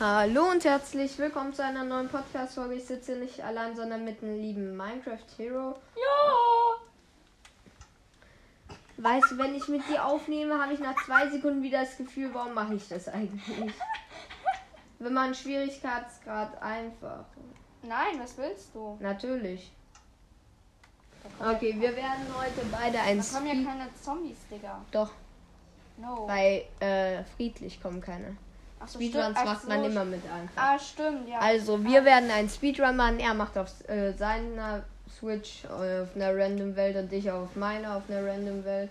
Hallo und herzlich willkommen zu einer neuen Podcast-Folge. Ich sitze nicht allein, sondern mit einem lieben Minecraft Hero. Ja! Weißt du, wenn ich mit dir aufnehme, habe ich nach zwei Sekunden wieder das Gefühl, warum mache ich das eigentlich? wenn man Schwierigkeitsgrad einfach. Nein, was willst du? Natürlich. Okay, wir werden heute beide ein da kommen ja keine Zombies, Digga. Doch, No. bei äh, friedlich kommen keine. Ach so, Speedruns stimmt. Ach macht man so, immer mit einfach. Ah, stimmt, ja. Also, wir werden einen Speedrun machen. Er macht auf äh, seiner Switch auf einer random Welt und ich auf meiner auf einer random Welt.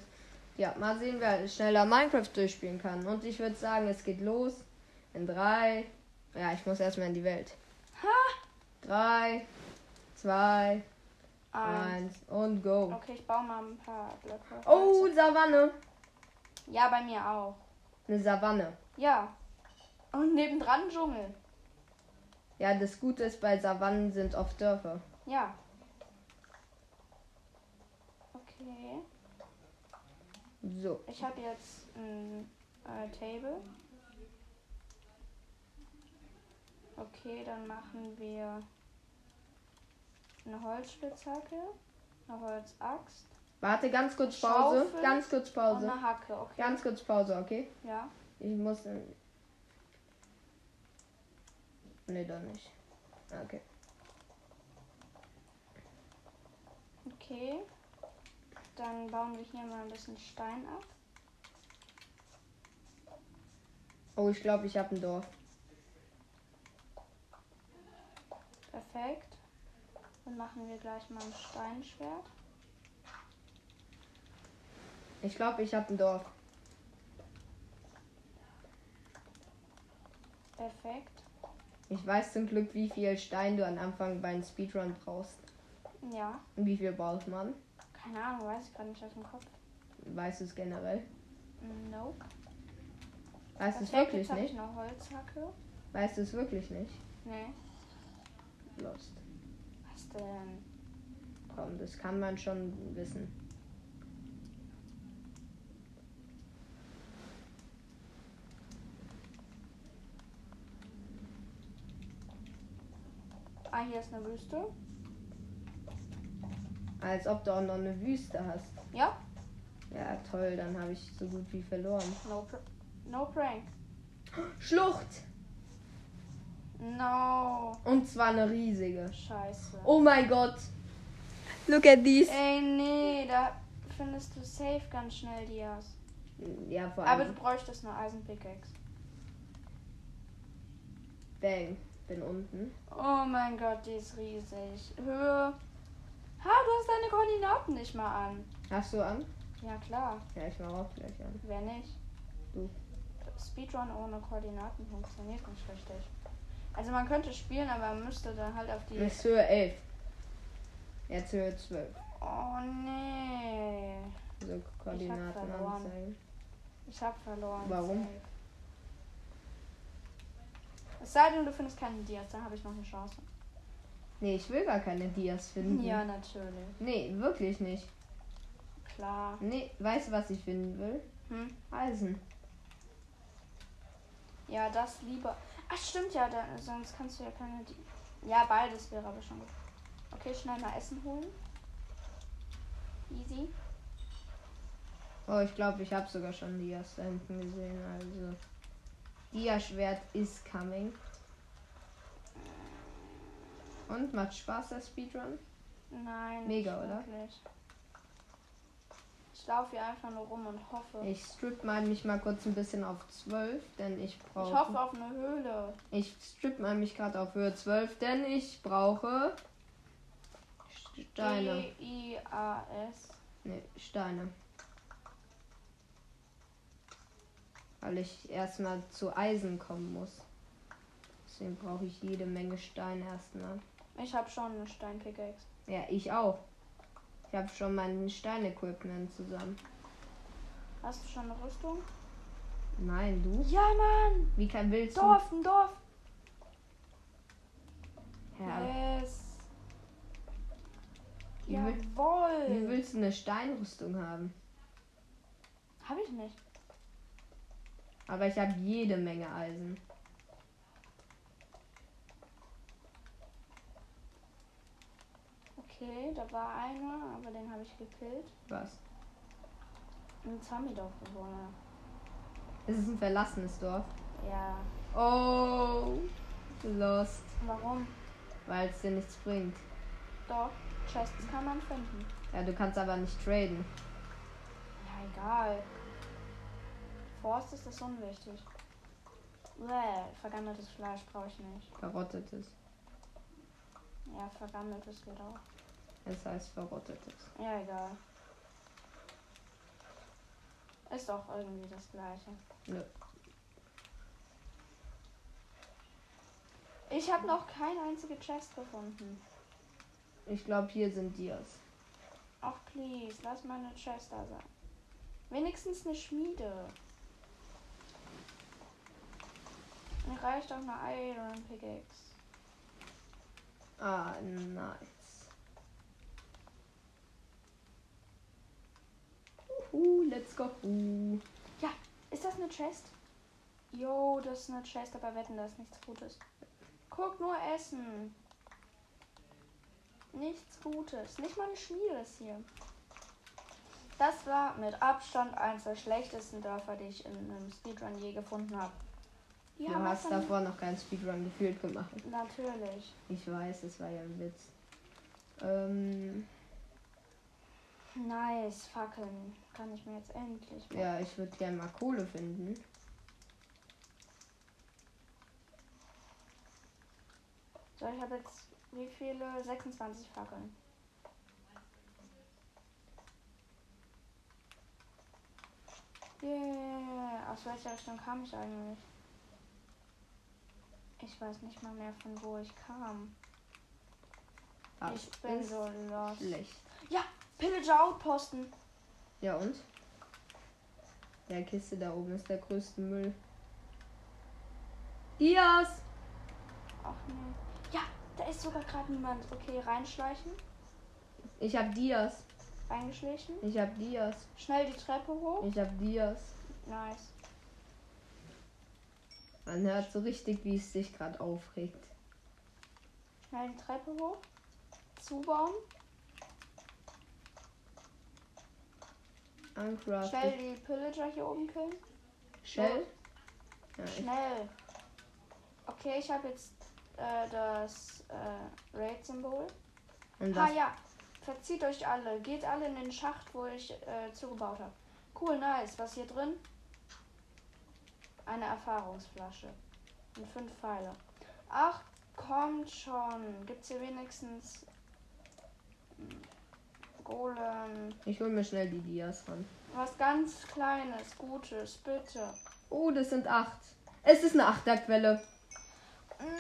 Ja, mal sehen, wer schneller Minecraft durchspielen kann. Und ich würde sagen, es geht los. In drei. Ja, ich muss erstmal in die Welt. Drei, zwei, Eins. eins und go. Okay, ich baue mal ein paar Blöcke. Oh, Savanne. Ja, bei mir auch. Eine Savanne. Ja. Und nebendran Dschungel. Ja, das Gute ist, bei Savannen sind oft Dörfer. Ja. Okay. So. Ich habe jetzt ein äh, Table. Okay, dann machen wir eine Holzspitzhacke, eine Holzaxt Warte, ganz kurz Pause. Schaufel Ganz kurz und Pause. eine Hacke. Okay. Ganz kurz Pause, okay? ja. Ich muss. Nee, doch nicht. Okay. Okay. Dann bauen wir hier mal ein bisschen Stein ab. Oh, ich glaube, ich habe ein Dorf. Perfekt. Dann machen wir gleich mal ein Steinschwert. Ich glaube, ich habe ein Dorf. Perfekt. Ich weiß zum Glück, wie viel Stein du am Anfang beim Speedrun brauchst. Ja. Und wie viel braucht man? Keine Ahnung, weiß ich gerade nicht aus dem Kopf. Weißt du es generell? Nope. Weißt du es wirklich habe ich nicht? eine Holzhacke. Weißt du es wirklich nicht? Nee. Lost. Was denn? Komm, das kann man schon wissen. Ah, hier ist eine Wüste. Als ob du auch noch eine Wüste hast. Ja. Ja, toll, dann habe ich so gut wie verloren. No, pr no prank. Schlucht! No. Und zwar eine riesige. Scheiße. Oh mein Gott! Look at these! Ey, nee, da findest du safe ganz schnell Dias. Ja, vor Aber allem. du bräuchtest eine Eisenpickaxe. Bang. Bin unten. Oh mein Gott, die ist riesig. Höhe. Ha, du hast deine Koordinaten nicht mal an. Hast du an? Ja, klar. Ja, ich mach auch gleich an. Wer nicht? Du. Speedrun ohne Koordinaten funktioniert nicht richtig. Also man könnte spielen, aber man müsste dann halt auf die. Ist Höhe 11. Jetzt Höhe 12. Oh nee. So Koordinaten verloren. anzeigen. Ich hab verloren. Warum? Safe. Es sei denn, du findest keinen Dias, dann habe ich noch eine Chance. Nee, ich will gar keine Dias finden. Ja, natürlich. Nee, wirklich nicht. Klar. Nee, weißt du, was ich finden will? Hm? Eisen. Ja, das lieber. Ach, stimmt ja, da, sonst kannst du ja keine. Di ja, beides wäre aber schon gut. Okay, schnell mal Essen holen. Easy. Oh, ich glaube, ich habe sogar schon Dias da hinten gesehen. Also, Dia-Schwert is coming. Und macht Spaß der Speedrun? Nein. Mega, nicht oder? wirklich. Ich laufe hier einfach nur rum und hoffe. Ich strip mal mich mal kurz ein bisschen auf 12, denn ich brauche. Ich hoffe auf eine Höhle. Ich strip mal mich gerade auf Höhe 12, denn ich brauche Steine. D-I-A-S. Ne, Steine. Weil ich erstmal zu Eisen kommen muss. Deswegen brauche ich jede Menge Steine erstmal. Ich habe schon eine Steinpickaxe. Ja, ich auch. Ich habe schon mein Steinequipment zusammen. Hast du schon eine Rüstung? Nein, du? Ja, Mann! Wie kann willst du? Dorf, ein Dorf! Ja, Yes! Wie will- Jawohl! wie willst du eine Steinrüstung haben? Habe ich nicht. Aber ich habe jede Menge Eisen. Okay, da war einer, aber den habe ich gekillt. Was? Ein Zombie-Dorfbewohner. Ist es ein verlassenes Dorf? Ja. Oh, lost. Warum? Weil es dir nichts bringt. Doch, Chests kann man finden. Ja, du kannst aber nicht traden. Ja, egal. Forst ist das unwichtig. Bäh, vergammeltes Fleisch brauche ich nicht. Verrottetes. Ja, vergammeltes geht auch. Es heißt verrottetes. Ja, egal. Ist doch irgendwie das gleiche. Nö. Ich habe noch keine einzige Chest gefunden. Ich glaube, hier sind Dias. Ach, please, lass meine Chest da sein. Wenigstens eine Schmiede. Mir reicht auch eine Iron Pickaxe. Ah, nice. Uhu, let's go. Uh. Ist das eine Chest? Jo, das ist eine Chest, aber wetten, da ist nichts Gutes. Guck nur Essen. Nichts Gutes. Nicht mal eine Schmiede ist hier. Das war mit Abstand eins der schlechtesten Dörfer, die ich in einem Speedrun je gefunden habe. Die Du hast davor noch keinen Speedrun gefühlt gemacht. Natürlich. Ich weiß, es war ja ein Witz. Ähm, Nice, Fackeln. Kann ich mir jetzt endlich mal. ja, ich würde gerne mal Kohle finden. So, ich habe jetzt wie viele? 26 Fackeln. Yeah. Aus welcher Richtung kam ich eigentlich? Ich weiß nicht mal mehr von wo ich kam. Das ich bin so lost. schlecht. Pillager Outposten. Ja und? Der Kiste da oben ist der größte Müll. Dias! Ach nee. Ja, da ist sogar gerade niemand. Okay, reinschleichen. Ich hab Dias. Reingeschlichen. Ich hab Dias. Schnell die Treppe hoch. Ich hab Dias. Nice. Man hört so richtig, wie es sich gerade aufregt. Schnell die Treppe hoch. Zubauen. Schnell Uncrafted. die Pillager hier oben killen. Shell? Ja, Schnell. Okay, ich habe jetzt äh, das äh, Raid-Symbol. und Ah ja, verzieht euch alle. Geht alle in den Schacht, wo ich äh, zugebaut habe. Cool, nice. Was hier drin? Eine Erfahrungsflasche. Und fünf Pfeile. Ach, kommt schon. Gibt's hier wenigstens hm, Golem? ich hol mir schnell die Dias ran. Was ganz Kleines, Gutes, bitte. Oh, das sind acht. Es ist eine Achterquelle.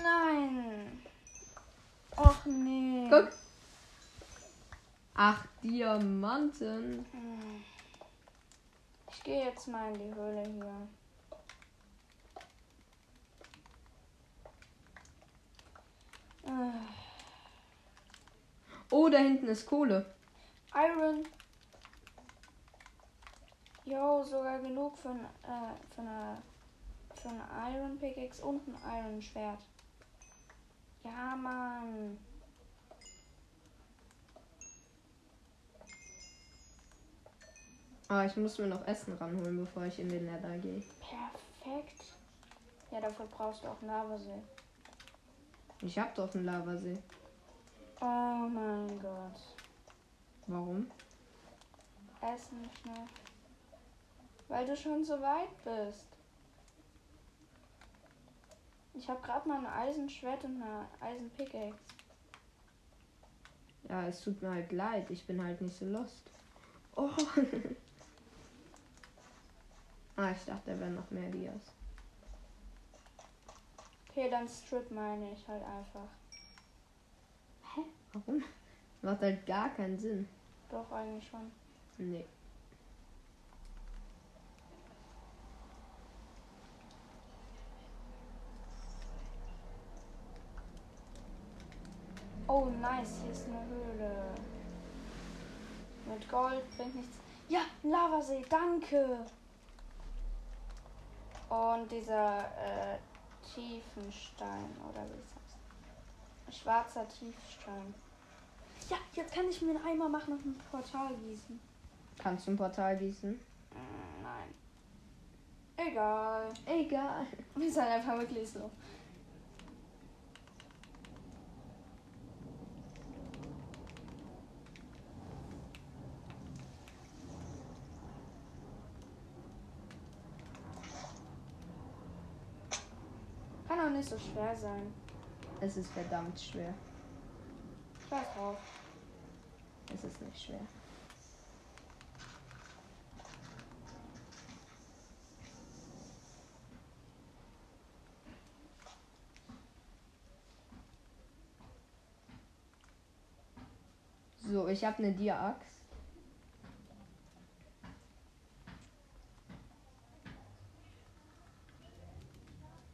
Nein. Och nee. Guck. Acht Diamanten. Hm. Ich gehe jetzt mal in die Höhle hier. Oh, da hinten ist Kohle. Iron. Jo, sogar genug für ein, äh, für eine, für ein Iron Pickaxe und ein Iron Schwert. Ja, Mann. Ah, ich muss mir noch Essen ranholen, bevor ich in den Nether gehe. Perfekt. Ja, dafür brauchst du auch einen Lavasee. Ich hab doch einen Lavasee. Oh mein Gott. Warum? Essen schnell. Weil du schon so weit bist. Ich habe gerade mal ein Eisenschwert und eine Eisenpickaxe. Ja, es tut mir halt leid. Ich bin halt nicht so lost. Oh. ah, ich dachte, da wären noch mehr Dias. Okay, dann strip meine ich halt einfach. Warum? Macht halt gar keinen Sinn. Doch, eigentlich schon. Nee. Oh, nice. Hier ist eine Höhle. Mit Gold bringt nichts. Ja, Lavasee. Danke. Und dieser äh, Tiefenstein, oder wie es heißt. Schwarzer Tiefstein. Ja, jetzt kann ich mir einen Eimer machen und ein Portal gießen. Kannst du ein Portal gießen? Mm, nein. Egal. Egal. Wir sind einfach wirklich so. Nicht so schwer sein. Es ist verdammt schwer. Scheiß drauf. Es ist nicht schwer. So, ich habe eine Dia-Axt.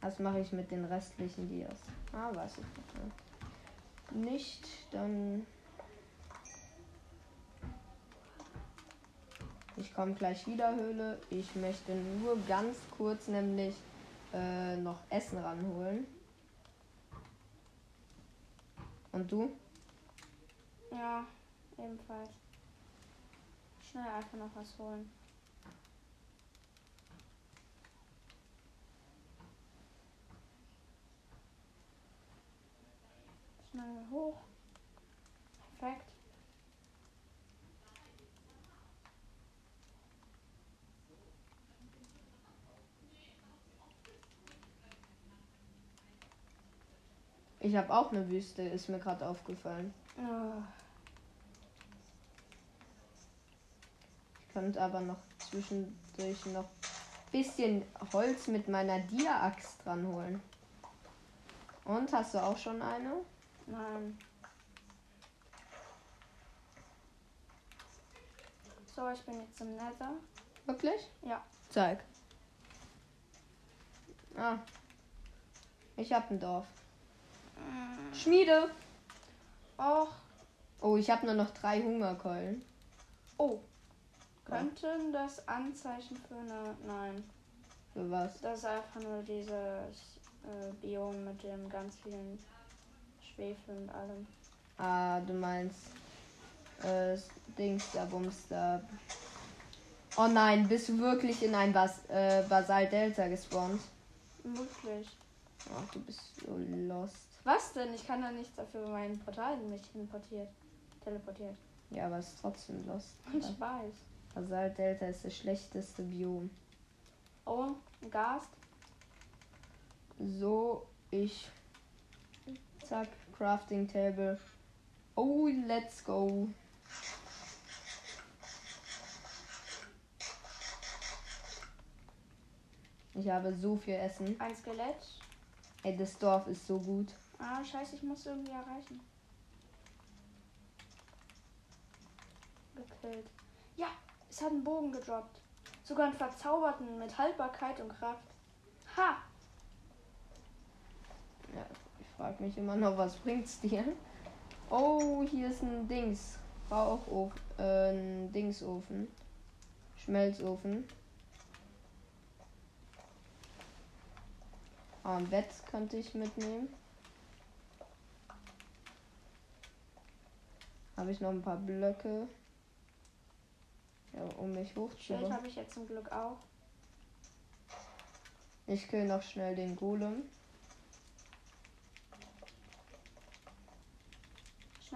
Was mache ich mit den restlichen Dias? Ah, weiß ich nicht. Nicht, dann. Ich komme gleich wieder, Höhle. Ich möchte nur ganz kurz nämlich äh, noch Essen ranholen. Und du? Ja, ebenfalls. Schnell einfach noch was holen. Schnell hoch. Perfekt. Ich habe auch eine Wüste, ist mir gerade aufgefallen. Ah, Ich könnte aber noch zwischendurch noch bisschen Holz mit meiner Dia-Axt dranholen. Und hast du auch schon eine? Nein. So, ich bin jetzt im Nether. Wirklich? Ja. Zeig. Ah. Ich hab ein Dorf. Mm, Schmiede. Och. Oh, ich habe nur noch drei Hungerkeulen. Oh. Könnten das Anzeichen für eine. Nein. Für was? Das ist einfach nur dieses äh, Biom mit dem ganz vielen Schwefel und allem. Ah, du meinst äh, Dings da Bums da. Oh nein, bist du wirklich in ein Bas äh, Basalt Delta gespawnt? Wirklich. Ach, du bist so lost. Was denn? Ich kann da nichts dafür, weil mein Portal mich hinportiert. Teleportiert. Ja, aber es ist trotzdem lost. Ich weiß. Basalt Delta ist das schlechteste Biom. Oh, ein Gast. So, ich. Zack, Crafting Table. Oh, let's go. Ich habe so viel Essen. Ein Skelett. Ey, das Dorf ist so gut. Ah, scheiße, ich muss irgendwie erreichen. Gekillt. Ja, es hat einen Bogen gedroppt. Sogar einen verzauberten mit Haltbarkeit und Kraft. Ha! Ja, ich frage mich immer noch, was bringt's dir? Oh, hier ist ein Dings. Rauchofen. Äh, ein Dingsofen. Schmelzofen. Ah, ein Bett könnte ich mitnehmen. Habe ich noch ein paar Blöcke. Ja, um mich Schild hochzuholen. habe ich jetzt zum Glück auch. Ich kill noch schnell den Golem.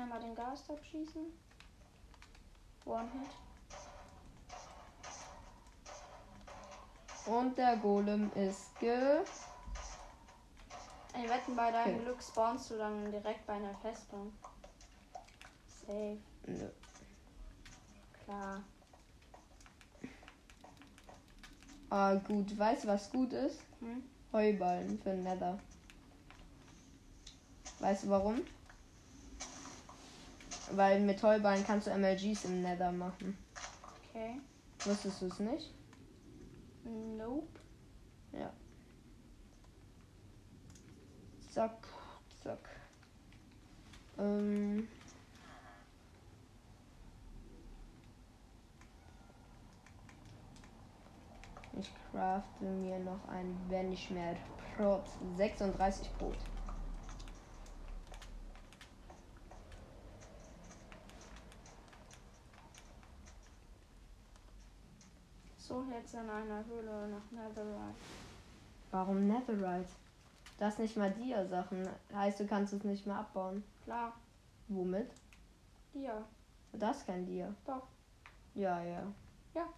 Schnell mal den Gast abschießen. One-Hit. Und der Golem ist ge... Ey, wetten, bei deinem Okay. Glück spawnst du dann direkt bei einer Festung. Safe, Nö. klar. Ah, gut. Weißt du, was gut ist? Hm? Heuballen für Nether. Weißt du warum? Weil mit Heuballen kannst du MLGs im Nether machen. Okay. Wusstest du es nicht? Nope. Ja. Zack, zack. Ähm. Ich crafte mir noch ein wenig mehr Brot. 36 Brot. So, jetzt in einer Höhle nach Netherite. Warum Netherite? Das nicht mal Dia-Sachen. Heißt, du kannst es nicht mehr abbauen. Klar, Womit? dir. Das kein Dia. Doch. Ja, ja. Ja.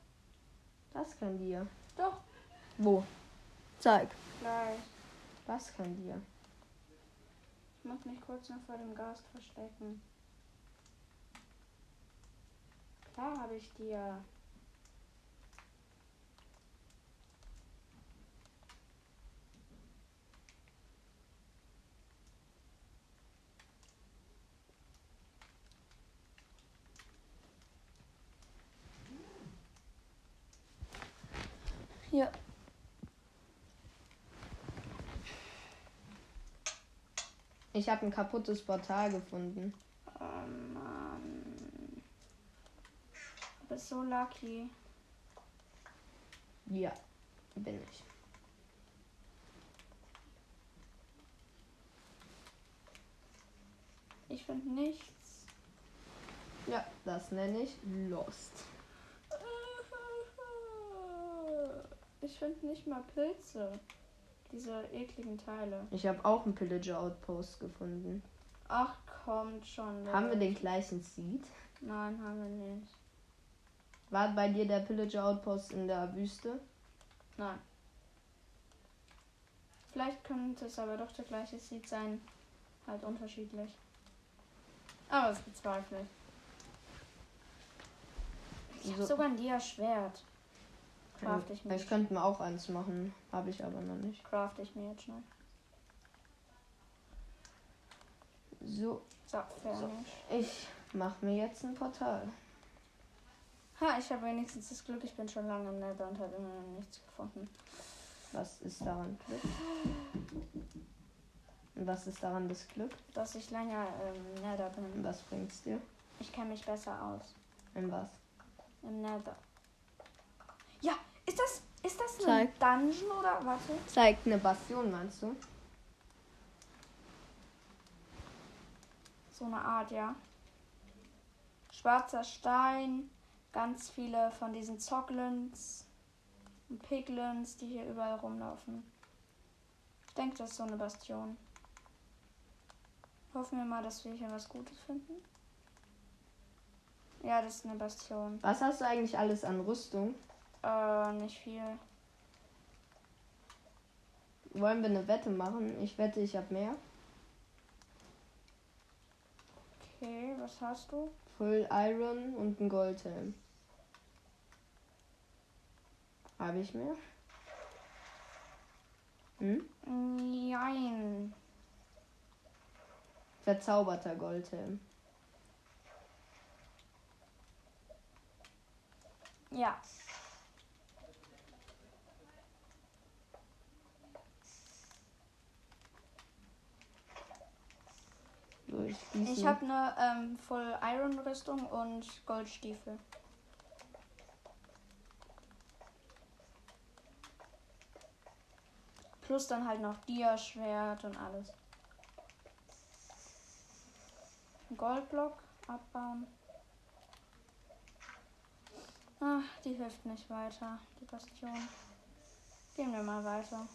Das kein Dia. Doch. Wo? Zeig. Gleich. Das kein Dia. Ich muss mich kurz noch vor dem Gast verstecken. Klar habe ich dir. Hier. Ich habe ein kaputtes Portal gefunden. Oh Mann. Du bist so lucky. Ja, bin ich. Ich finde nichts. Ja, das nenne ich Lost. Ich finde nicht mal Pilze. Diese ekligen Teile. Ich habe auch einen Pillager Outpost gefunden. Ach, kommt schon. Haben wir Leute. den gleichen Seed? Nein, haben wir nicht. War bei dir der Pillager Outpost in der Wüste? Nein. Vielleicht könnte es aber doch der gleiche Seed sein. Halt unterschiedlich. Aber das bezweifle ich. Ich habe So. sogar ein Dia-Schwert. Craft ich mir. Ich könnte mir auch eins machen, habe ich aber noch nicht. Craft ich mir jetzt schnell. So, So, fertig. ich mache mir jetzt ein Portal. Ha, ich habe wenigstens das Glück, ich bin schon lange im Nether und habe immer noch nichts gefunden. Was ist daran Glück? Was ist daran das Glück? Dass ich länger im Nether bin. was bringt's dir? Ich kenne mich besser aus. In was? Im Nether. Ja, ist das, ist das ein Zeig. Dungeon oder? Warte. Zeigt eine Bastion, meinst du? So eine Art, ja. Schwarzer Stein, ganz viele von diesen Zoglins und Piglins, die hier überall rumlaufen. Ich denke, das ist so eine Bastion. Hoffen wir mal, dass wir hier was Gutes finden. Ja, das ist eine Bastion. Was hast du eigentlich alles an Rüstung? Äh, nicht viel. Wollen wir eine Wette machen? Ich wette, ich habe mehr. Okay, was hast du? Full Iron und ein Goldhelm. Habe ich mehr? Hm? Nein. Verzauberter Goldhelm. Ja. Durchschießen. Ich habe eine ähm, Full Iron Rüstung und Goldstiefel. Plus dann halt noch Dia-Schwert und alles. Goldblock abbauen. Ach, die hilft nicht weiter, die Bastion. Gehen wir mal weiter.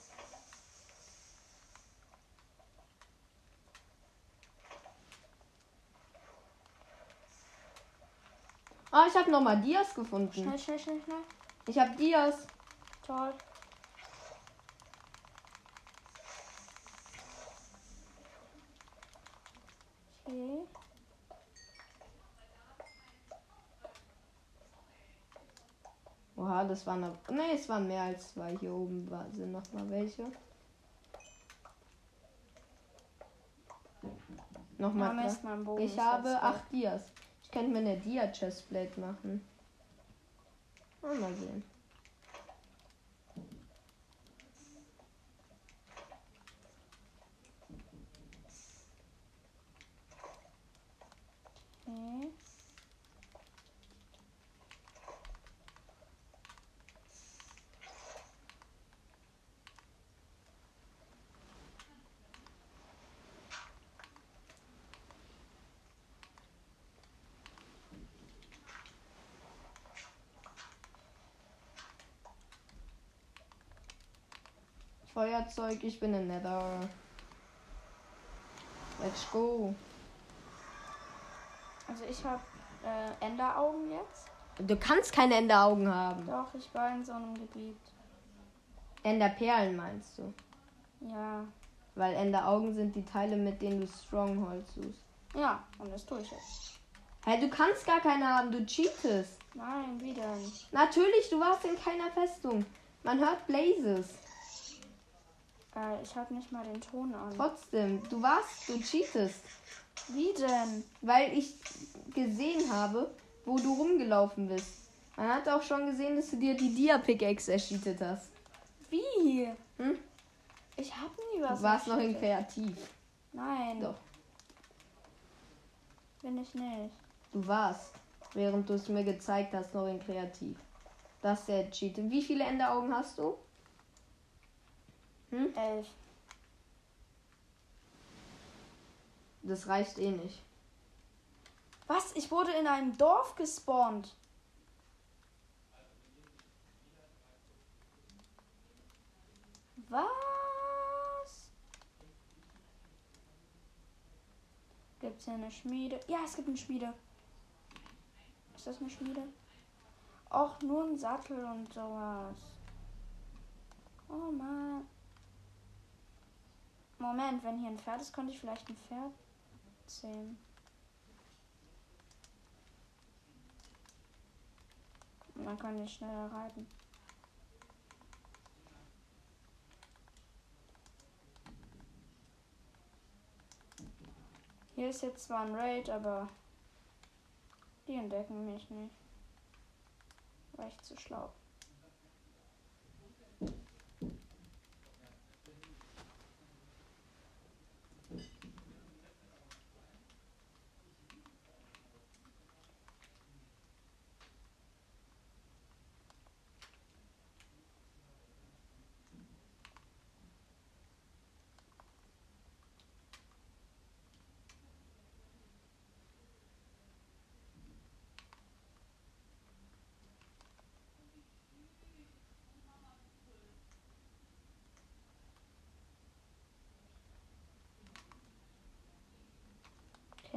Ah, ich habe nochmal Dias gefunden. Schnell, schnell, schnell, schnell. Ich habe Dias. Toll. Okay. Oha, das waren noch. Nee, es waren mehr als zwei. Hier oben war, sind noch mal welche. Nochmal. Mein Bogen Ich habe acht Dias. Ich könnte mir eine Dia-Chestplate machen. Ah, Mal sehen. Okay. Feuerzeug, ich bin in Nether. Let's go. Also ich habe äh, Enderaugen jetzt. Du kannst keine Enderaugen haben. Doch, ich war in so einem Gebiet. Enderperlen meinst du? Ja. Weil Enderaugen sind die Teile, mit denen du Stronghold suchst. Ja, und das tue ich jetzt. Hä, du kannst gar keine haben, du cheatest. Nein, wie denn? Natürlich, du warst in keiner Festung. Man hört Blazes. Äh, ich habe nicht mal den Ton an. Trotzdem, du warst, du cheatest. Wie denn? Weil ich gesehen habe, wo du rumgelaufen bist. Man hat auch schon gesehen, dass du dir die Dia-Pickaxe erschietet hast. Wie? Hm? Ich habe nie was. Du warst noch in. Kreativ. Nein. Doch. Bin ich nicht. Du warst, während du es mir gezeigt hast, noch in Kreativ. Das ist der Cheat. Wie viele Enderaugen hast du? Hm? Elf. Das reicht eh nicht. Was? Ich wurde in einem Dorf gespawnt. Was? Gibt's hier eine Schmiede? Ja, es gibt eine Schmiede. Ist das eine Schmiede? Och, nur ein Sattel und sowas. Oh Mann. Moment, wenn hier ein Pferd ist, könnte ich vielleicht ein Pferd. Und dann kann ich schneller reiten. Hier ist jetzt zwar ein Raid, aber die entdecken mich nicht. War ich zu schlau.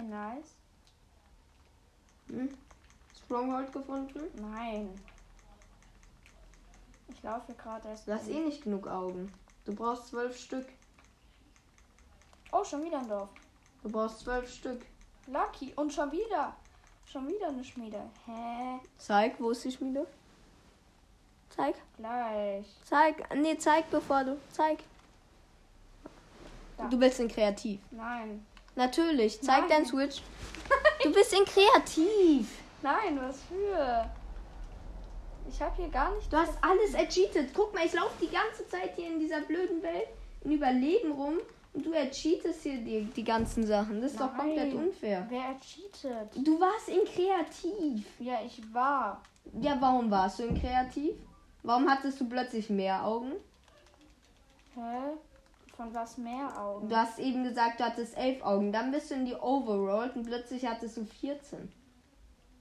Okay, nice. Hm? Stronghold gefunden? Nein. Ich laufe gerade erst. Du hast eh nicht genug Augen. Du brauchst zwölf Stück. Oh, schon wieder ein Dorf. Du brauchst zwölf Stück. Lucky. Und schon wieder. Schon wieder eine Schmiede. Hä? Zeig, wo ist die Schmiede? Zeig. Gleich. Zeig. Nee, zeig bevor du. Zeig. Da. Du bist in Kreativ. Nein. Natürlich. Zeig Nein. dein Switch. Du bist in Kreativ. Nein, was für? Ich habe hier gar nicht. Du hast alles ercheatet. Guck mal, ich laufe die ganze Zeit hier in dieser blöden Welt in Überleben rum und du ercheatest hier die, die ganzen Sachen. Das ist doch Nein. komplett unfair. Wer hat cheatet? Du warst in Kreativ. Ja, ich war. Ja, warum warst du in Kreativ? Warum hattest du plötzlich mehr Augen? Hä? Von was mehr Augen? Du hast eben gesagt, du hattest elf Augen. Dann bist du in die Overworld und plötzlich hattest du 14.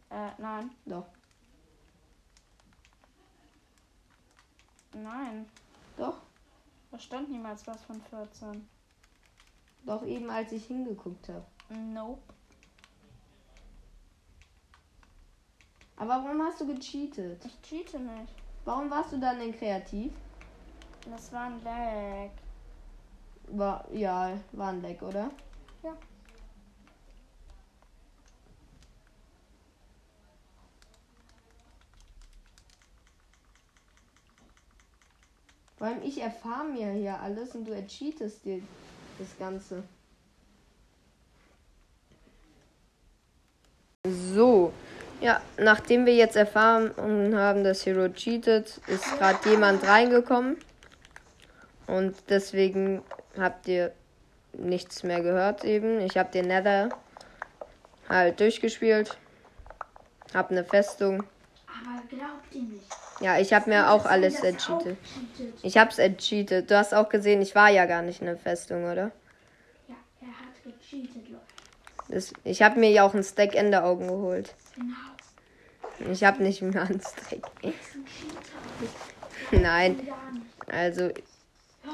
Äh, nein. Doch. Nein. Doch. Da stand niemals was von 14. Doch eben als ich hingeguckt habe. Nope. Aber warum hast du gecheatet? Ich cheate nicht. Warum warst du dann in Kreativ? Das war ein Lag. War, ja, war ein Leck, oder? Ja. Vor allem ich erfahre mir hier alles und du ercheatest dir das Ganze. So, ja, nachdem wir jetzt erfahren haben, dass Hero cheatet, ist gerade jemand reingekommen. Und deswegen habt ihr nichts mehr gehört eben. Ich habe den Nether halt durchgespielt. Hab eine Festung. Aber glaubt ihr nicht. Ja, ich habe mir auch alles cheatet. Ich hab's entcheatet. Du hast auch gesehen, ich war ja gar nicht in der Festung, oder? Ja, er hat gecheatet, Leute. Das, ich habe mir ja auch ein Stack Enderaugen geholt. Genau. Ich habe nicht mehr einen Stack. Ein Cheater. Nein, also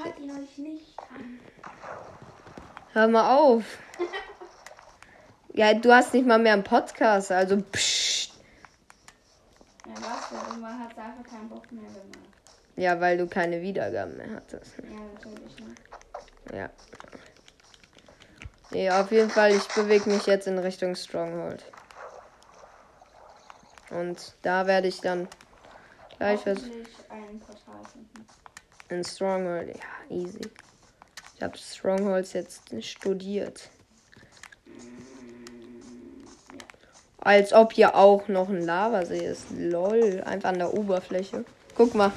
Hört dich nicht an. Hör mal auf. Ja, du hast nicht mal mehr einen Podcast, also pssst. Ja, was? denn? Irgendwann hat einfach keinen Bock mehr gemacht. Ja, weil du keine Wiedergaben mehr hattest. Ja, natürlich nicht. Ja. Nee, auf jeden Fall, ich bewege mich jetzt in Richtung Stronghold. Und da werde ich dann gleich was ein Portal finden. In Stronghold. Ja, easy. Ich habe Strongholds jetzt studiert. Als ob hier auch noch ein Lavasee ist. Lol. Einfach an der Oberfläche. Guck mal.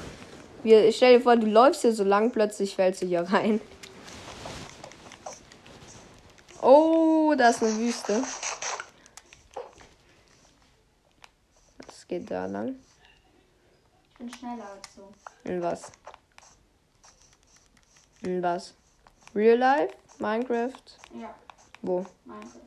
Wir, stell dir vor, du läufst hier so lang, plötzlich fällst du hier rein. Oh, da ist eine Wüste. Was geht da lang? Ich bin schneller als so. In was? In was? Real Life? Minecraft? Ja, Wo? Minecraft.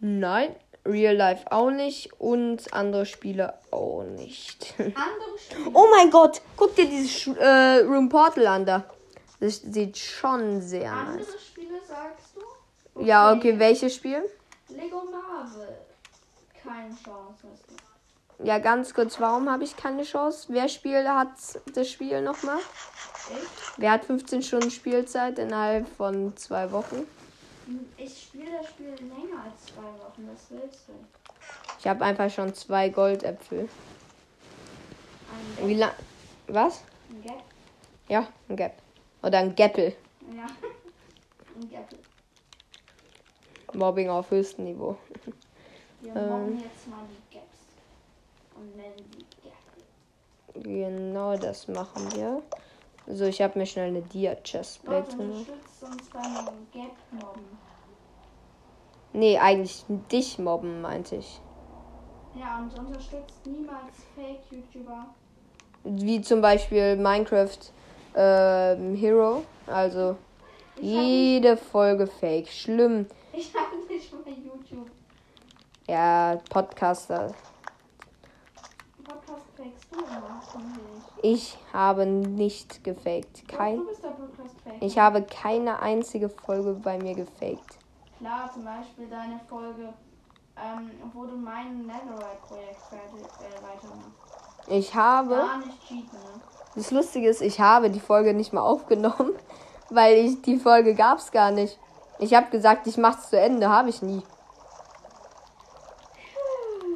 Nein, Real Life auch nicht und andere Spiele auch nicht. Andere Spiele. oh mein Gott, guck dir dieses äh, Room Portal an da. Das sieht schon sehr nice. Andere Spiele sagst du? Ja, okay, welches Spiel? Lego Marvel. Keine Chance hast du. Ja, ganz kurz, warum habe ich keine Chance? Wer Spiel hat das Spiel nochmal? Ich? Wer hat 15 Stunden Spielzeit innerhalb von zwei Wochen? Ich spiele das Spiel länger als zwei Wochen. Was willst du? Ich habe einfach schon zwei Goldäpfel. Ein Wie lang? Was? Ein Gap? Ja, ein Gap. Oder ein Gappel. Ja. Ein Gap. Mobbing auf höchstem Niveau. Wir Ähm. jetzt mal die. Und. Genau das machen wir. So, ich habe mir schnell eine Dia-Chestplate gemacht. Nee, eigentlich dich mobben, meinte ich. Ja, und unterstützt niemals Fake-YouTuber. Wie zum Beispiel Minecraft ähm, Hero. Also Ich habe nicht, jede Folge fake. Schlimm. ich hab nicht mal YouTube. Ja, Podcaster. Podcast fakest du immer, finde ich. Habe nicht gefaked. Kein, ich habe keine einzige Folge bei mir gefaked. Klar, zum Beispiel deine Folge, ähm, wo du mein Netherite-Projekt äh, weitermachst. Ich habe. Gar nicht cheaten, ne? Das Lustige ist, ich habe die Folge nicht mal aufgenommen, weil ich die Folge gab's gar nicht. Ich habe gesagt, ich mach's zu Ende, habe ich nie.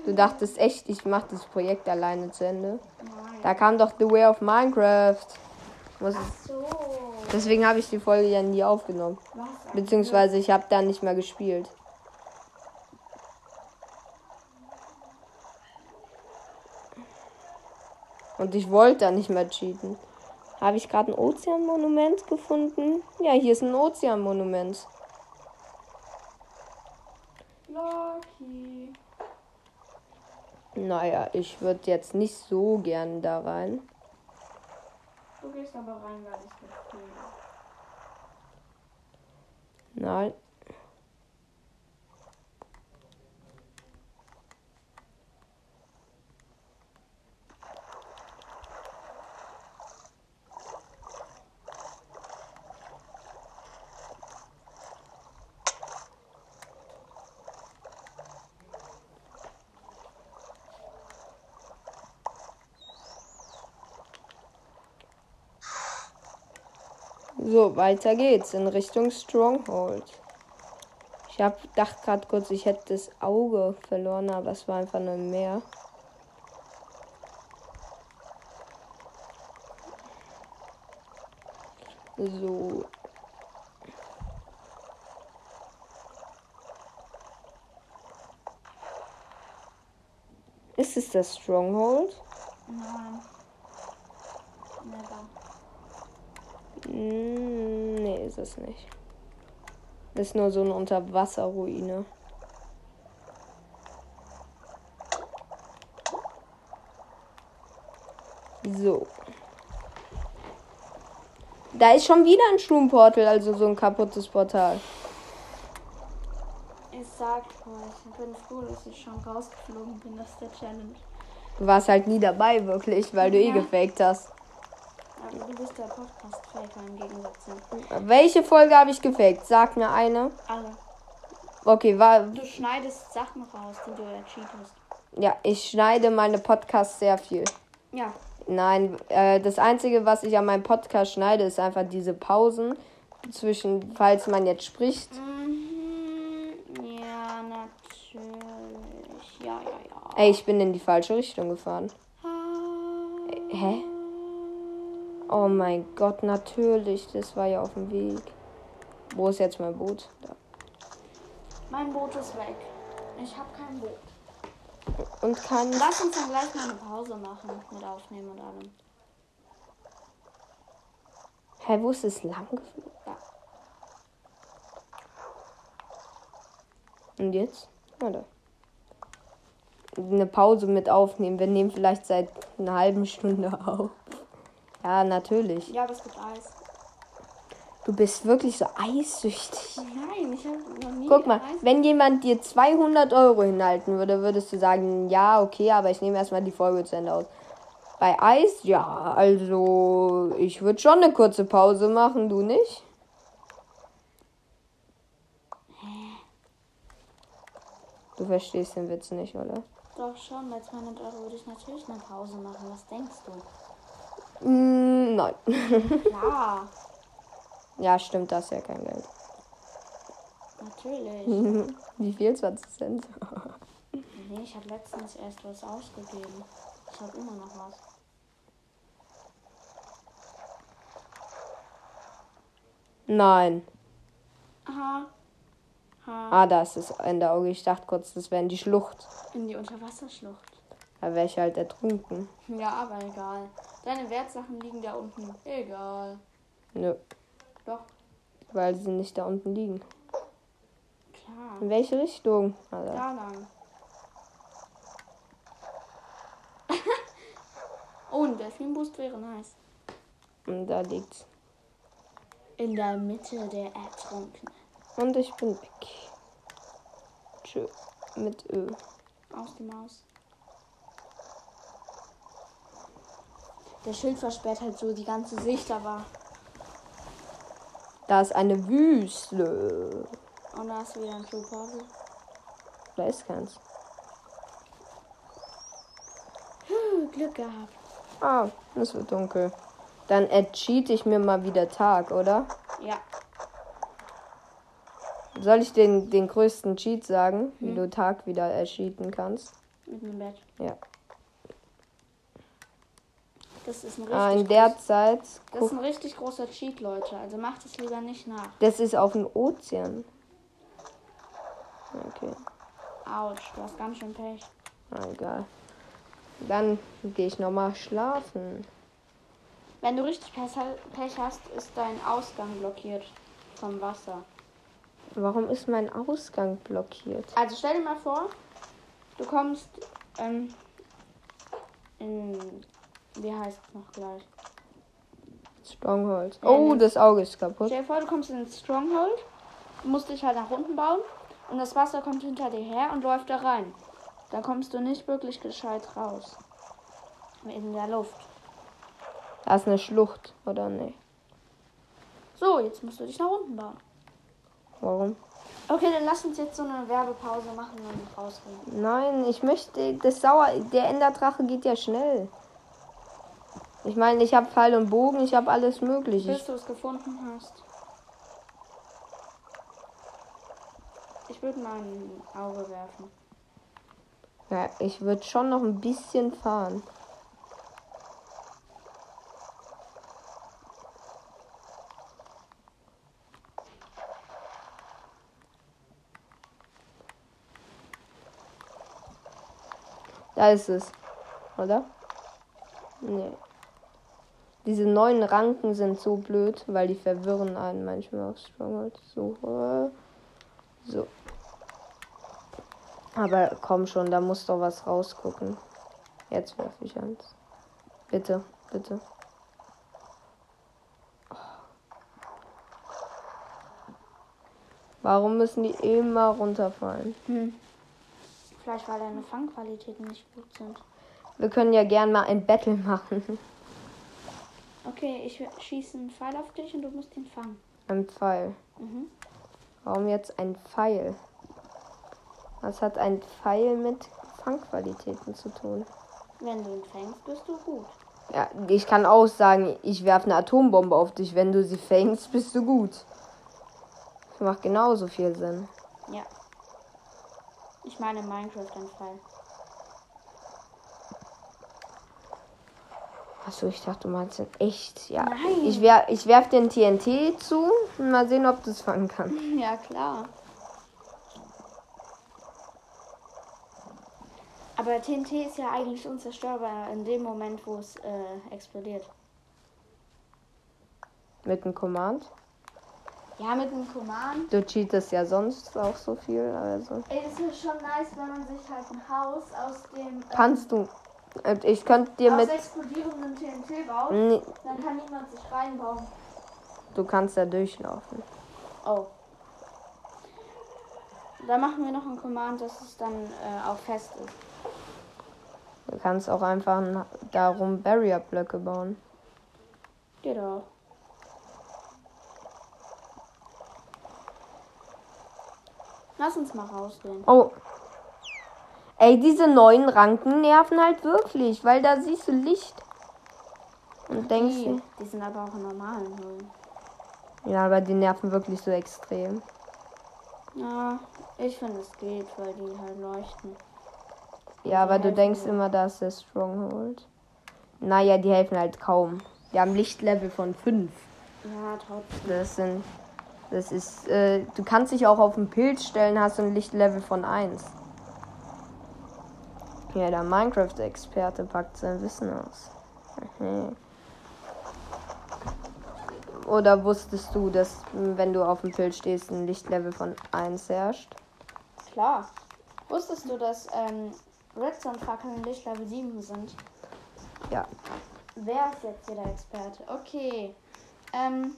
Du dachtest echt, ich mach das Projekt alleine zu Ende. Nein. Da kam doch The Way of Minecraft. Muss Ach so. deswegen habe ich die Folge ja nie aufgenommen. Was? Beziehungsweise ich habe da nicht mehr gespielt. Und ich wollte da nicht mehr cheaten. Habe ich gerade ein Ozeanmonument gefunden? Ja, hier ist ein Ozeanmonument. Lucky. Naja, ich würde jetzt nicht so gern da rein. Du gehst aber rein, weil ich es befehle. Nein. So, weiter geht's in Richtung Stronghold. Ich hab dachte gerade kurz, ich hätte das Auge verloren, aber es war einfach nur Meer. So. Ist es das Stronghold? Nein. Never. Mm, nee, ist es nicht. Das ist nur so eine Unterwasserruine. So. Da ist schon wieder ein Schroom-Portal, also so ein kaputtes Portal. Ich sag euch, ich bin froh, dass ich schon rausgeflogen bin aus der Challenge. Du warst halt nie dabei, wirklich, weil du eh Ja. gefaked hast. Du bist der Podcast-Faker im Gegensatz zu Welche Folge habe ich gefaked? Sag mir eine. alle. Okay, war. Du schneidest Sachen raus, die du cheatest. Ja, ich schneide meine Podcasts sehr viel. Ja. Nein, äh, das Einzige, was ich an meinem Podcast schneide, ist einfach diese Pausen zwischen, falls man jetzt spricht. Mhm. Ja, natürlich. Ja, ja, ja. Ey, ich bin in die falsche Richtung gefahren. Hä? Oh mein Gott, natürlich. Das war ja auf dem Weg. Wo ist jetzt mein Boot? Da. Mein Boot ist weg. Ich habe kein Boot. Und kann. Lass uns dann gleich mal eine Pause machen mit Aufnehmen und allem. Hä, wo ist es lang geflogen? Ja. Und jetzt? Oder? Eine Pause mit aufnehmen. Wir nehmen vielleicht seit einer halben Stunde auf. Ja, natürlich. Ja, es gibt Eis. Du bist wirklich so eissüchtig. Nein, ich habe noch nie. Guck mal, Eis. wenn jemand dir 200 Euro hinhalten würde, würdest du sagen, ja, okay, aber ich nehme erstmal die Folge zu Ende aus. Bei Eis, ja, also ich würde schon eine kurze Pause machen, du nicht? Du verstehst den Witz nicht, oder? Doch schon, bei 200 Euro würde ich natürlich eine Pause machen. Was denkst du? Mm, nein. Klar, ja, stimmt, das ist ja kein Geld. natürlich. Wie viel? 20 Cent? Nee, ich habe letztens erst was ausgegeben. Ich habe immer noch was. Nein. Aha. Ha. Ah, da ist das Ende Auge. Ich dachte kurz, das wäre in die Schlucht. In die Unterwasserschlucht. Da wäre ich halt ertrunken. Ja, aber egal. Deine Wertsachen liegen da unten. Egal. Nö, Doch, weil sie nicht da unten liegen. klar. In welche Richtung? Alter. Da lang. oh, ein Delfinboost wäre nice. Und da liegt's. In der Mitte der Ertrunkenen. Und ich bin weg. Tschö. Mit Ö. Aus die Maus. Der Schild versperrt halt so die ganze Sicht, aber. Da ist eine Wüste. Und da ist wieder ein Puzzle. Da ist keins. Puh, Glück gehabt. Ah, es wird dunkel. Dann ercheat ich mir mal wieder Tag, oder? Ja. Soll ich den, den größten Cheat sagen, wie du Tag wieder ercheaten kannst? Mit einem Bett. Ja. Das ist ein richtig, Ah, in der Zeit. das ist ein richtig großer Cheat, Leute. Also macht es lieber nicht nach. das ist auf dem Ozean. Okay. Autsch, du hast ganz schön Pech. Ah, egal. Dann gehe ich nochmal schlafen. Wenn du richtig Pech Pech hast, ist dein Ausgang blockiert vom Wasser. Warum ist mein Ausgang blockiert? Also stell dir mal vor, du kommst ähm, in. Wie heißt es noch gleich? Stronghold. Oh, nee. das Auge ist kaputt. Stell dir vor, du kommst in Stronghold, du musst dich halt nach unten bauen und das Wasser kommt hinter dir her und läuft da rein. Dann kommst du nicht wirklich gescheit raus. In der Luft. Da ist eine Schlucht, oder nee? So, jetzt musst du dich nach unten bauen. Warum? Okay, dann lass uns jetzt so eine Werbepause machen und rausgehen. Nein, ich möchte. Das Sauer. Der Enderdrache geht ja schnell. Ich meine, ich habe Pfeil und Bogen, ich habe alles mögliche. Bis du es gefunden hast. Ich würde mal ein Auge werfen. Ja, ich würde schon noch ein bisschen fahren. Da ist es. Oder? Nee. Diese neuen Ranken sind so blöd, weil die verwirren einen manchmal auf Stronghold. So. äh, So. Aber komm schon, da muss doch was rausgucken. Jetzt werfe ich eins. Bitte, bitte. Warum müssen die immer runterfallen? Hm. Vielleicht weil deine Fangqualitäten nicht gut sind. Wir können ja gern mal ein Battle machen. Okay, ich schieße einen Pfeil auf dich und du musst ihn fangen. Ein Pfeil. Mhm. Warum jetzt ein Pfeil? Was hat ein Pfeil mit Fangqualitäten zu tun? Wenn du ihn fängst, bist du gut. Ja, ich kann auch sagen, ich werfe eine Atombombe auf dich. Wenn du sie fängst, bist du gut. Das macht genauso viel Sinn. Ja. Ich meine in Minecraft ein Pfeil. Achso, ich dachte, du meinst in echt. Ja. Nein. Ich, wer, ich werf den TNT zu und mal sehen, ob du es fangen kannst. Ja, klar. Aber TNT ist ja eigentlich unzerstörbar in dem Moment, wo es äh, explodiert. Mit dem Command. Ja, mit einem Command. Du cheatest ja sonst auch so viel. Also. Ey, es ist schon nice, wenn man sich halt ein Haus aus dem ähm, Kannst du. Äh, Ich könnte dir aus mit. explodierendem TNT baut. Nee, Dann kann niemand sich reinbauen. du kannst da durchlaufen. Oh. Da machen wir noch ein Command, dass es dann äh, auch fest ist. Du kannst auch einfach darum Barrier-Blöcke bauen. Geht auch. Lass uns mal rausgehen. Oh. Ey, diese neuen Ranken nerven halt wirklich, weil da siehst du Licht. Und denkst Die, du. die sind aber auch in normalen Höhlen. Ja, aber die nerven wirklich so extrem. Ja, ich finde es geht, weil die halt leuchten. Ja, aber du denkst mir. immer, da ist der Stronghold. Naja, die helfen halt kaum. Die haben Lichtlevel von 5. Ja, trotzdem. Das sind. Das ist. Äh, du kannst dich auch auf den Pilz stellen, hast du ein Lichtlevel von 1. Ja, der Minecraft-Experte packt sein Wissen aus. Mhm. Oder wusstest du, dass wenn du auf dem Pilz stehst, ein Lichtlevel von 1 herrscht? Klar. Wusstest du, dass ähm, Redstone-Fackeln Lichtlevel 7 sind? Ja. Wer ist jetzt hier der Experte? Okay. Ähm,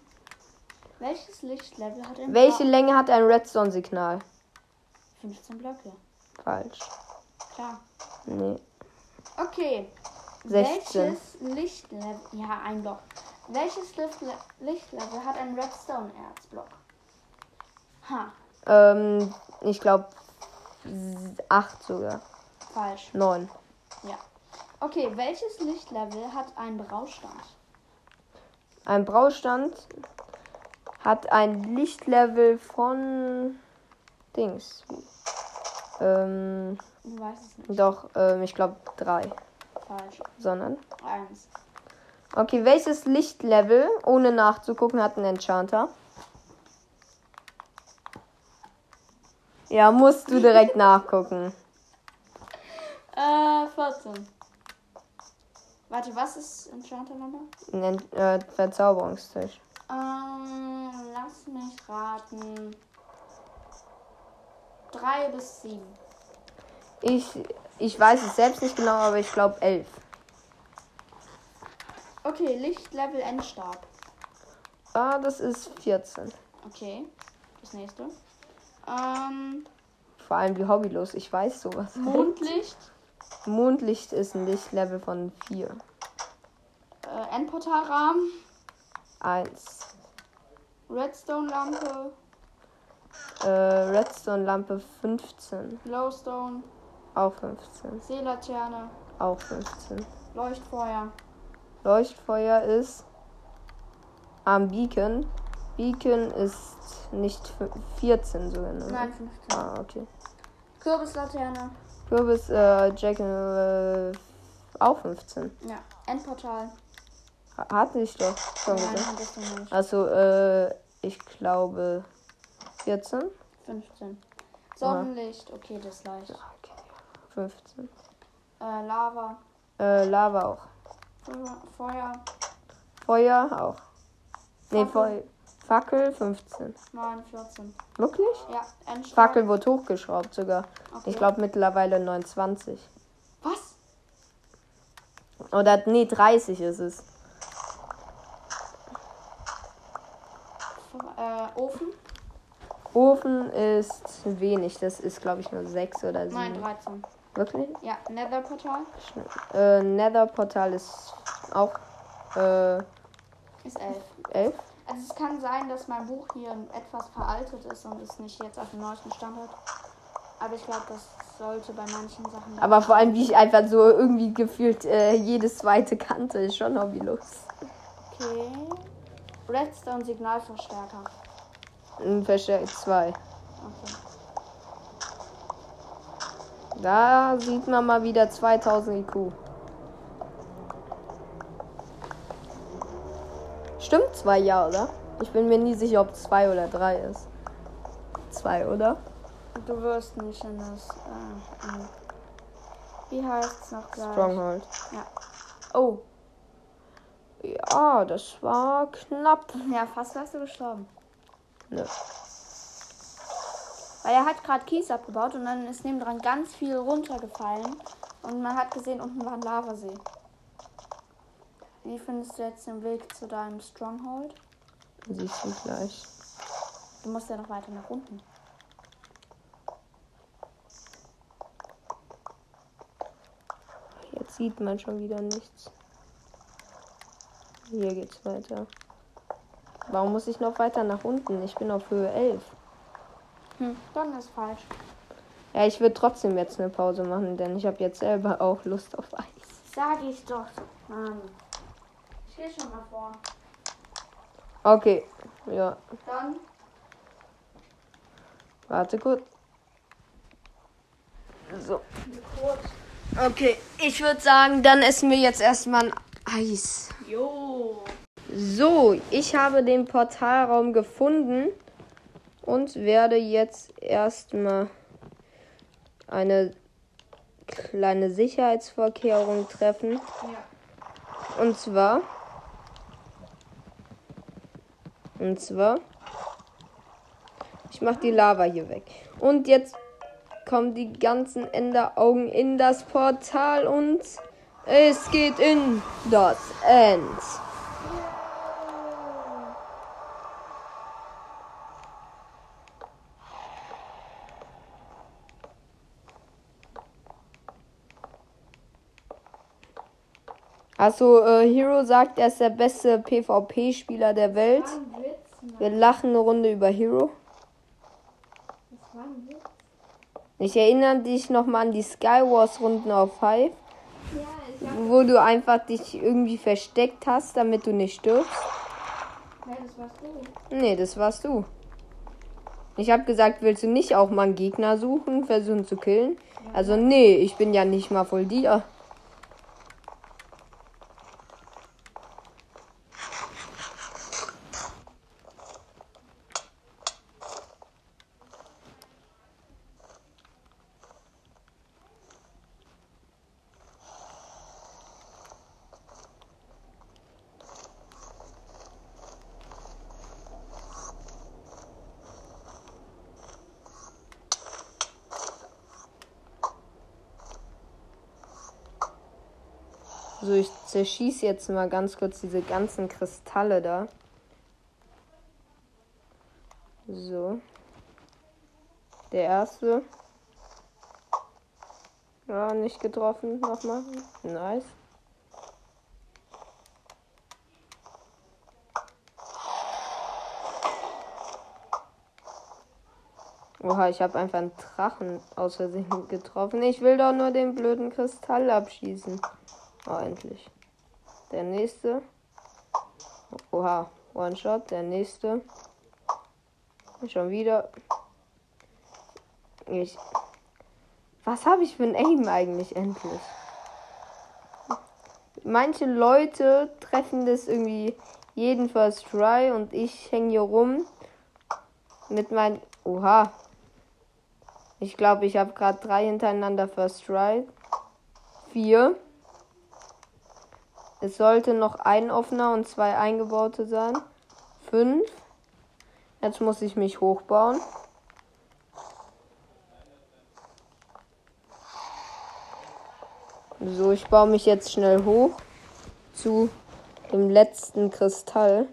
welches Lichtlevel hat ein Welche Länge hat ein Redstone-Signal? 15 Blöcke. Falsch. Klar. Nee. Okay. 16. Welches Lichtlevel. Ja, ein Block. Welches Lichtle Lichtlevel hat ein Redstone-Erzblock? Ha, Ähm, ich glaube 8 sogar. falsch. 9. Ja. Okay, welches Lichtlevel hat ein Braustand? Ein Braustand hat ein Lichtlevel von Dings. Ähm, Du weißt es nicht. doch, ähm, ich glaube 3. Falsch. Sondern. Eins. Okay, welches Lichtlevel, ohne nachzugucken, hat ein Enchanter? Ja, musst du direkt nachgucken. Äh, 14. Warte, was ist Enchanter nochmal? Ein äh, Verzauberungstisch. Ähm, lass mich raten. Drei bis sieben. Ich, ich weiß es selbst nicht genau, aber ich glaube 11. Okay, Lichtlevel Endstab. Ah, das ist 14. Okay, das nächste. Ähm, Vor allem wie hobbylos, ich weiß sowas. Mondlicht, Mondlicht ist ein Lichtlevel von 4. äh, Endportalrahmen, 1. Redstone-Lampe, Äh, Redstone-Lampe 15. Glowstone, Auch 15. Seelaterne, Auch 15. Leuchtfeuer. Leuchtfeuer ist am Beacon. Beacon ist nicht fü- 14 sogar. Ne? Nein, 15. Ah, okay. Kürbislaterne, Kürbis, äh, Jack, äh, auch 15. ja. Endportal. Ha- Hatte ich doch schon Nein, gesagt. nicht. Also, äh, ich glaube 14. 15. Sonnenlicht, okay, das ist leicht. Okay. 15. Äh, Lava, Äh, Lava auch. Feuer, Feuer, auch. Nee. Feu Fackel 15. nein, 14. Wirklich? Ja, Endstab. Fackel wurde hochgeschraubt sogar. Okay. Ich glaube mittlerweile 29. Was? Oder nee, 30 ist es. Äh, Ofen? Ofen ist wenig. Das ist glaube ich nur 6 oder 7. Nein, 13. Wirklich? Ja, Netherportal. Äh, Nether Portal ist auch äh, Ist elf. Elf? Also es kann sein, dass mein Buch hier etwas veraltet ist und es nicht jetzt auf dem neuesten Stand hat. Aber ich glaube, das sollte bei manchen Sachen. Aber vor allem, wie ich einfach so irgendwie gefühlt äh, jedes zweite kannte, ist schon hobbylos. Okay. Redstone Signalverstärker. Ein Verstärker 2. Okay. Da sieht man mal wieder 2000 IQ. Stimmt zwei ja, oder? Ich bin mir nie sicher, ob zwei oder drei ist. Zwei, oder? Du wirst nicht in das. Äh, in, wie heißt es noch gleich? Stronghold. Ja. Oh. Ja, das war knapp. Ja, fast wärst du gestorben. Nö. Weil er hat gerade Kies abgebaut und dann ist nebendran ganz viel runtergefallen. Und man hat gesehen, unten war ein Lavasee. Wie findest du jetzt den Weg zu deinem Stronghold? Siehst du gleich. Du musst ja noch weiter nach unten. Jetzt sieht man schon wieder nichts. Hier geht's weiter. Warum muss ich noch weiter nach unten? Ich bin auf Höhe 11. Hm, dann ist falsch. Ja, ich würde trotzdem jetzt eine Pause machen, denn ich habe jetzt selber auch Lust auf Eis. Sag ich doch. Mann. Ich geh schon mal vor. Okay. Ja, Dann. warte kurz. So. Kurz. Okay, ich würde sagen, dann essen wir jetzt erstmal ein Eis. Jo. So, ich habe den Portalraum gefunden und werde jetzt erstmal eine kleine Sicherheitsvorkehrung treffen. Ja. Und zwar. Und zwar. Ich mache die Lava hier weg. Und jetzt kommen die ganzen Enderaugen in das Portal und es geht in das End. Also, äh, Hero sagt, er ist der beste PvP-Spieler der Welt. Das war ein Witz. Wir lachen eine Runde über Hero. Das war ein Witz. Ich erinnere dich nochmal an die Skywars-Runden auf Hive, Ja, wo du einfach dich irgendwie versteckt hast, damit du nicht stirbst. Nein, das warst du. Nee, das warst du. Ich habe gesagt, willst du nicht auch mal einen Gegner suchen, versuchen zu killen? Also, nee, ich bin ja nicht mal voll dir. So, ich zerschieße jetzt mal ganz kurz diese ganzen Kristalle da. So. Der erste. Ja, nicht getroffen. Nochmal. Nice. Oha, ich habe einfach einen Drachen aus Versehen getroffen. Ich will doch nur den blöden Kristall abschießen. Oh, endlich. Der nächste. Oha, One-Shot. Der nächste. Schon wieder. Ich. Was habe ich für ein Aim eigentlich endlich? Manche Leute treffen das irgendwie jeden First Try und ich hänge hier rum mit meinen. Oha. Ich glaube, ich habe gerade drei hintereinander First Try. Vier. Es sollte noch ein offener und zwei eingebaute sein. Fünf. Jetzt muss ich mich hochbauen. So, ich baue mich jetzt schnell hoch zu dem letzten Kristall.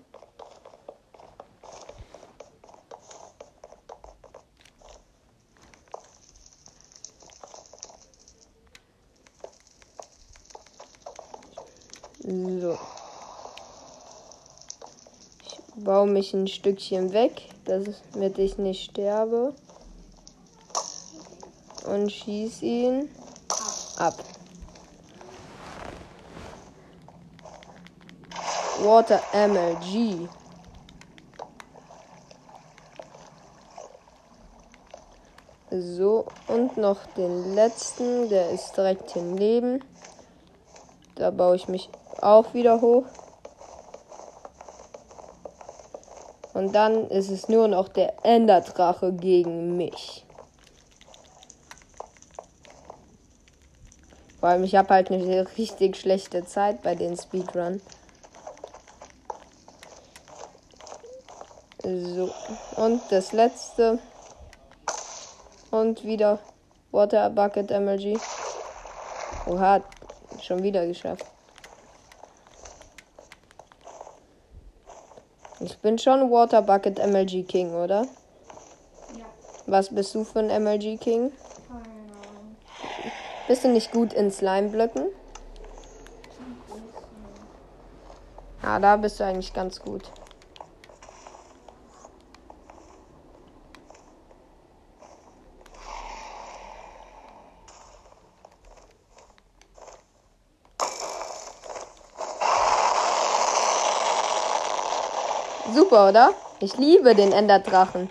So. baue mich ein Stückchen weg, damit ich nicht sterbe. Und schieß ihn ab. Water MLG. So, und noch den letzten, der ist direkt hier neben. Da baue ich mich auch wieder hoch. Und dann ist es nur noch der Enderdrache gegen mich. Vor allem, ich habe halt eine richtig schlechte Zeit bei den Speedrun. So, und das letzte. Und wieder Water Bucket MLG. Oha, schon wieder geschafft. Ich bin schon Water Bucket MLG King, oder? Ja. Was bist du für ein MLG King? Keine Ahnung. Bist du nicht gut in Slime-Blöcken? Ja, da bist du eigentlich ganz gut. Super, oder? Ich liebe den Enderdrachen.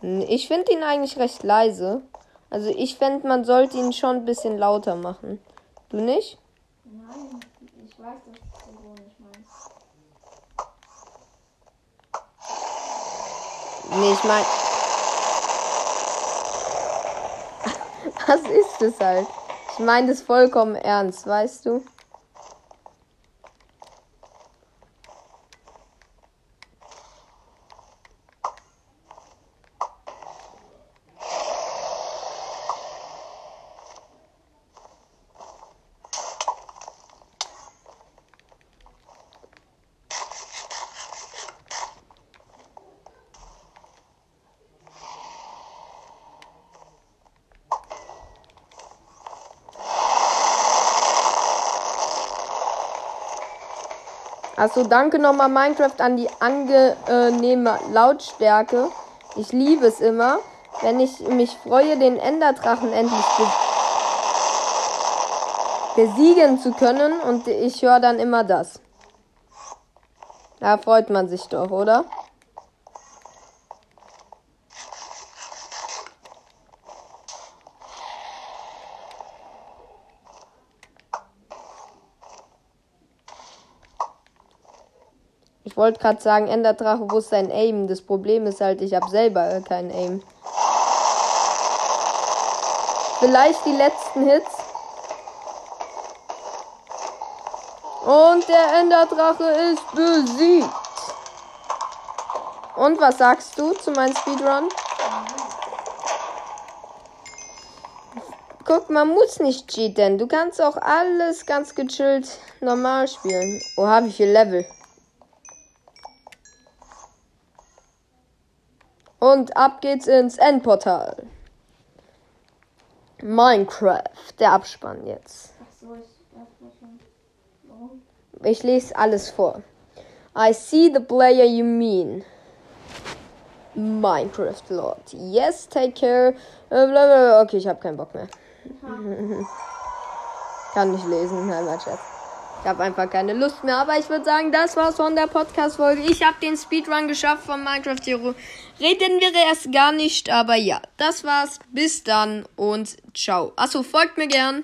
Hm, Ich finde ihn eigentlich recht leise. Also ich fände, man sollte ihn schon ein bisschen lauter machen. Du nicht? Nein, ich weiß, dass du so nicht meinst. Nee, ich mein. Was ist das halt? Ich meine das vollkommen ernst, weißt du? Achso, danke nochmal Minecraft an die angenehme Lautstärke. Ich liebe es immer, wenn ich mich freue, den Enderdrachen endlich be besiegen zu können und ich höre dann immer das. Da freut man sich doch, oder? Wollte gerade sagen, Enderdrache, wo ist dein Aim? Das Problem ist halt, ich habe selber kein Aim. Vielleicht die letzten Hits. Und der Enderdrache ist besiegt. Und was sagst du zu meinem Speedrun? Guck, man muss nicht cheaten. Du kannst auch alles ganz gechillt normal spielen. Oha, wie viel Level. Und ab geht's ins Endportal. Minecraft, der Abspann jetzt. Ich lese alles vor. I see the player you mean. Minecraft Lord. Yes, take care. Äh, blablabla. Okay, ich habe keinen Bock mehr. Kann nicht lesen, nein, mein Chef. Ich habe einfach keine Lust mehr. Aber ich würde sagen, das war's von der Podcast-Folge. Ich habe den Speedrun geschafft von Minecraft Hero. Reden wir erst gar nicht, aber ja, das war's. Bis dann und ciao. Achso, folgt mir gern.